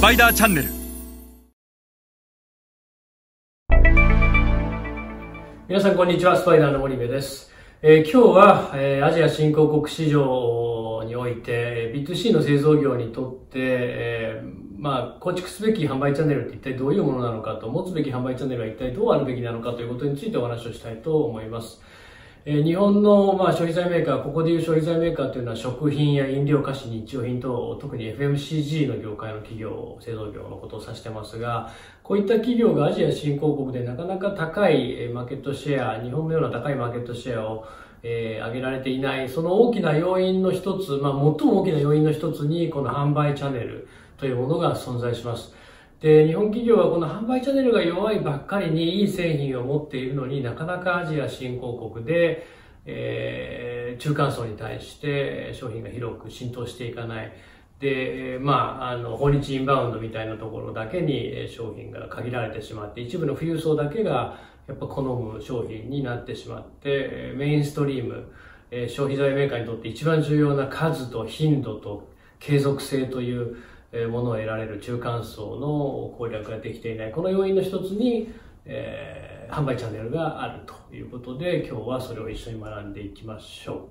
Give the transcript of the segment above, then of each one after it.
スパイダーチャンネル。皆さんこんにちはスパイダーの森部です、えー今日は、えーアジア新興国市場において B2C の製造業にとって、えーまあ、構築すべき販売チャンネルって一体どういうものなのかと持つべき販売チャンネルは一体どうあるべきなのかということについてお話をしたいと思います。えー日本の、まあ、消費財メーカー、ここでいう消費財メーカーというのは食品や飲料菓子、日用品等、特に FMCG の業界の企業、製造業のことを指してますが、こういった企業がアジア新興国でなかなか高いマーケットシェア、日本のような高いマーケットシェアをえー上げられていない、その大きな要因の一つ、まあ、最も大きな要因の一つに、この販売チャンネルというものが存在します。で、日本企業はこの販売チャンネルが弱いばっかりにいい製品を持っているのになかなかアジア新興国で、えー中間層に対して商品が広く浸透していかない。で、えーまあ、あの、訪日インバウンドみたいなところだけに商品が限られてしまって、一部の富裕層だけがやっぱ好む商品になってしまって、メインストリーム、消費財メーカーにとって一番重要な数と頻度と継続性というものを得られる中間層の攻略ができていない。この要因の一つに、えー販売チャンネルがあるということで、今日はそれを一緒に学んでいきましょ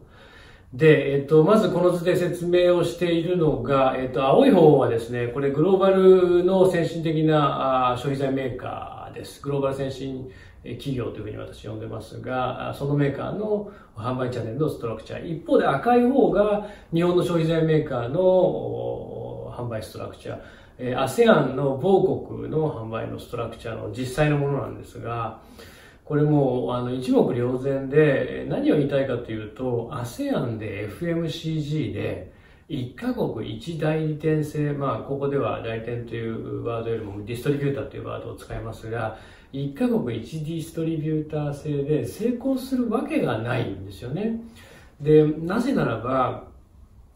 う。で、えっと、まずこの図で説明をしているのが、えっと、青い方はですね、これグローバルの先進的なあ消費財メーカーです。グローバル先進企業というふうに私呼んでますが、そのメーカーの販売チャンネルのストラクチャー。一方で赤い方が日本の消費財メーカーの販売ストラクチャー。えー ASEAN の某国の販売のストラクチャーの実際のものなんですが、これもあの一目瞭然で何を言いたいかというと ASEAN で FMCG で1カ国1代理店制まあここでは代理店というワードよりもディストリビューターというワードを使いますが1カ国1ディストリビューター制で成功するわけがないんですよねでなぜならば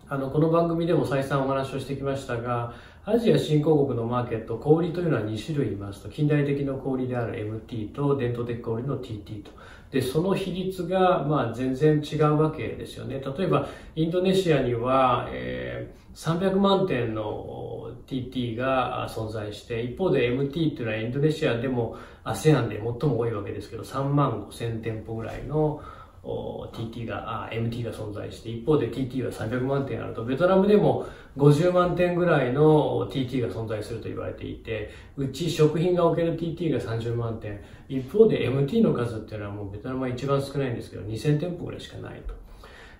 あの、この番組でも再三お話をしてきましたが、アジア新興国のマーケット、小売というのは2種類いますと、近代的な小売である MT と伝統的小売の TT と。で、その比率が、まあ、全然違うわけですよね。例えば、インドネシアには、えー300万店の TT が存在して、一方で MT っていうのはインドネシアでも ASEAN で最も多いわけですけど、3万5千店舗ぐらいの TT が、あ MT が存在して、一方で TT は300万点あると、ベトナムでも50万点ぐらいの TT が存在すると言われていて、うち食品が置ける TT が30万点、一方で MT の数っていうのはもうベトナムは一番少ないんですけど、2000店舗ぐらいしかないと。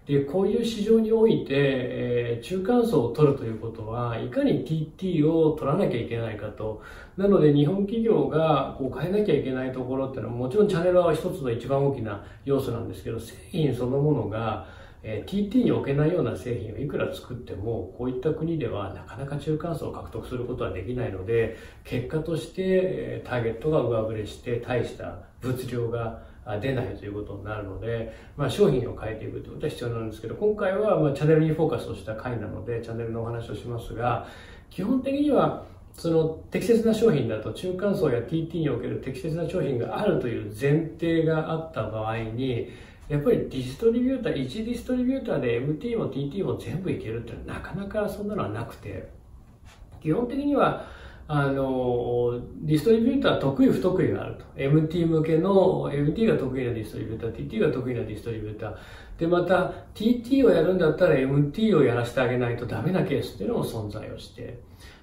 で、こういう市場において、えー中間層を取るということは、いかに TT を取らなきゃいけないかと。なので、日本企業がこう変えなきゃいけないところっていうのは、もちろんチャンネルは一つの一番大きな要素なんですけど、製品そのものが、えー TT に置けないような製品をいくら作っても、こういった国ではなかなか中間層を獲得することはできないので、結果として、えーターゲットが上振れして、大した物量が出ないということになるので、まあ、商品を変えていくということは必要なんですけど、今回はまあチャンネルにフォーカスをした回なので、チャンネルのお話をしますが、基本的には、その適切な商品だと中間層や TT における適切な商品があるという前提があった場合に、やっぱりディストリビューター、1ディストリビューターで MT も TT も全部いけるってなかなかそんなのはなくて、基本的には、あの、ディストリビューター得意不得意があると。MT 向けの、MT が得意なディストリビューター、TT が得意なディストリビューター。で、また、TT をやるんだったら MT をやらせてあげないとダメなケースっていうのも存在をして。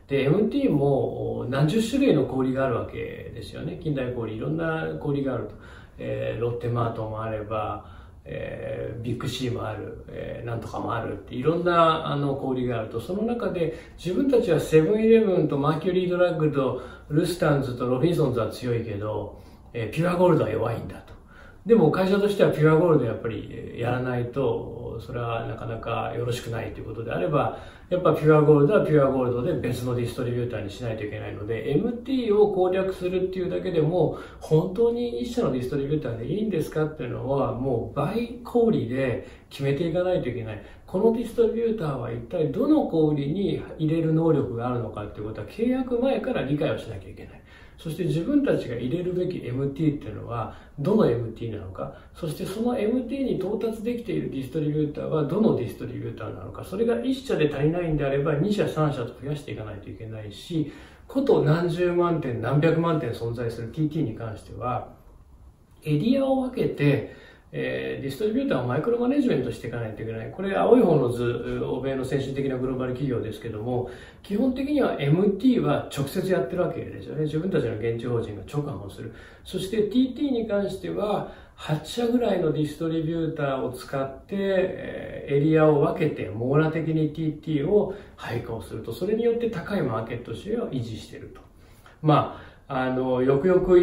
で、MT も何十種類の氷があるわけですよね。近代氷、いろんな氷があると。えーロッテマートもあれば、えービッグシーもある、えーなんとかもあるっていろんなあの小売りがあるとその中で自分たちはセブンイレブンとマーキュリードラッグとRustan's と Robinsons は強いけど、えー Puregold は弱いんだと。でも会社としては Puregold やっぱりやらないとそれはなかなかよろしくないということであればやっぱ Puregold は Puregold で別のディストリビューターにしないといけないので MT を攻略するっていうだけでも本当に一社のディストリビューターでいいんですかっていうのはもう倍氷で決めていかないといけない。このディストリビューターは一体どの小売りに入れる能力があるのかっていうことは契約前から理解をしなきゃいけない。そして自分たちが入れるべき MT っていうのはどの MT なのか、そしてその MT に到達できているディストリビューターはどのディストリビューターなのか、それが1社で足りないんであれば2社3社と増やしていかないといけないし、こと何十万点何百万点存在する TT に関しては、エリアを分けて、えー、ディストリビューターをマイクロマネジメントしていかないといけない。これ、青い方の図、欧米の先進的なグローバル企業ですけども、基本的には MT は直接やってるわけですよね。自分たちの現地法人が直販をする。そして TT に関しては、8社ぐらいのディストリビューターを使って、えエリアを分けて網羅的に TT を配下をすると、それによって高いマーケットシェアを維持していると。まあ、あの、よくよく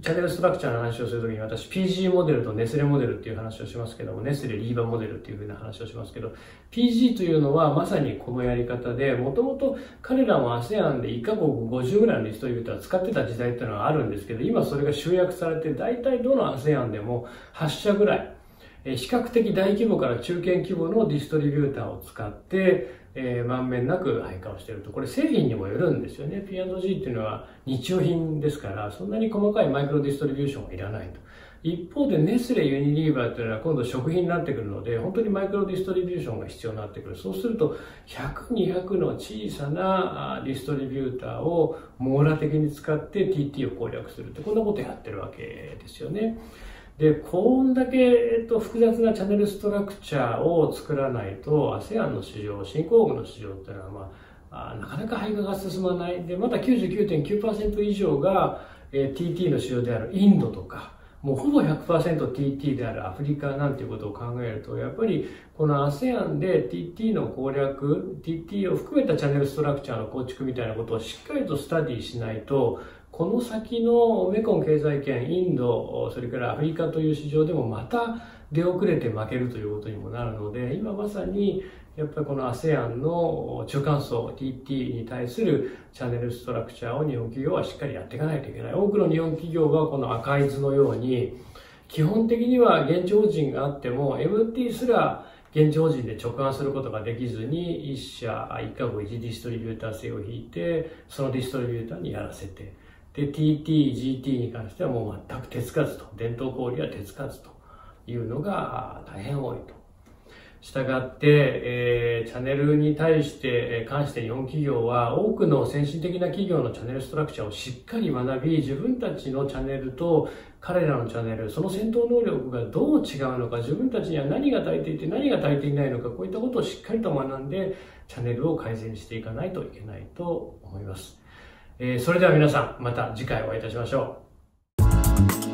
チャネルストラクチャーの話をするときに私 PG モデルとネスレモデルっていう話をしますけども、ネスレリーバモデルっていうふうな話をしますけど、PG というのはまさにこのやり方で、もともと彼らも ASEAN で1カ国50ぐらいのリストリビューター使ってた時代っていうのはあるんですけど、今それが集約されて、大体どの ASEAN でも8社ぐらい、比較的大規模から中堅規模のディストリビューターを使って、えー、満面なく配下をしていると。これ製品にもよるんですよね。P&G っていうのは日用品ですから、そんなに細かいマイクロディストリビューションはいらないと。一方でネスレユニリーバーっていうのは今度食品になってくるので、本当にマイクロディストリビューションが必要になってくる。そうすると、100、200の小さなディストリビューターを網羅的に使って TT を攻略するって、こんなことやってるわけですよね。で、こんだけ、えっと、複雑なチャンネルストラクチャーを作らないと、ASEAN の市場、新興国の市場っていうのは、まあ、なかなか配下が進まない。で、まだ99.9%以上が、えー、TT の市場であるインドとか、もうほぼ 100%TT であるアフリカなんていうことを考えると、やっぱりこの ASEAN で TT の攻略、TT を含めたチャンネルストラクチャーの構築みたいなことをしっかりとスタディしないと、この先のメコン経済圏、インド、それからアフリカという市場でもまた出遅れて負けるということにもなるので、今まさにやっぱりこの ASEAN の中間層 TT に対するチャンネルストラクチャーを日本企業はしっかりやっていかないといけない。多くの日本企業がこの赤い図のように、基本的には現地法人があっても MT すら現地法人で直販することができずに、1社、1カ国1ディストリビューター制を引いて、そのディストリビューターにやらせて、で、TT、GT に関してはもう全く手つかずと、伝統小売は手つかずというのが大変多いと。したがって、えー、チャンネルに対して、関して日本企業は多くの先進的な企業のチャンネルストラクチャーをしっかり学び、自分たちのチャンネルと彼らのチャンネル、その戦闘能力がどう違うのか、自分たちには何が足りていて何が足りていないのか、こういったことをしっかりと学んで、チャンネルを改善していかないといけないと思います。えー、それでは皆さん、また次回お会いいたしましょう。